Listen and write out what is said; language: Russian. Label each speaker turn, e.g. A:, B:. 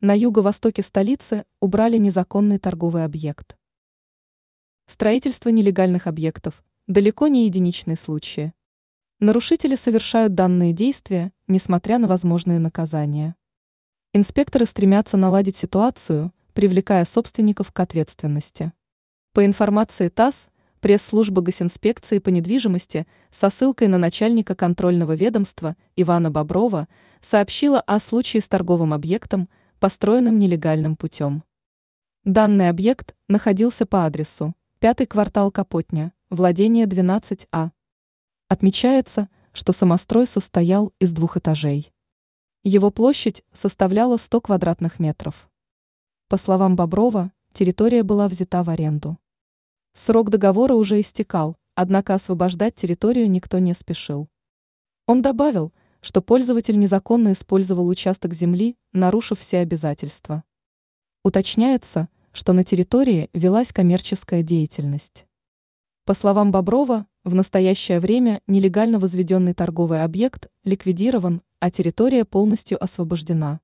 A: На юго-востоке столицы убрали незаконный торговый объект. Строительство нелегальных объектов – далеко не единичные случаи. Нарушители совершают данные действия, несмотря на возможные наказания. Инспекторы стремятся наладить ситуацию, привлекая собственников к ответственности. По информации ТАСС, пресс-служба госинспекции по недвижимости со ссылкой на начальника контрольного ведомства Ивана Боброва сообщила о случае с торговым объектом, построенным нелегальным путем. Данный объект находился по адресу пятый квартал Капотня, владение 12А. Отмечается, что самострой состоял из двух этажей. Его площадь составляла 100 квадратных метров. По словам Боброва, территория была взята в аренду. Срок договора уже истекал, однако освобождать территорию никто не спешил. Он добавил, что пользователь незаконно использовал участок земли, нарушив все обязательства. Уточняется, что на территории велась коммерческая деятельность. По словам Боброва, в настоящее время нелегально возведенный торговый объект ликвидирован, а территория полностью освобождена.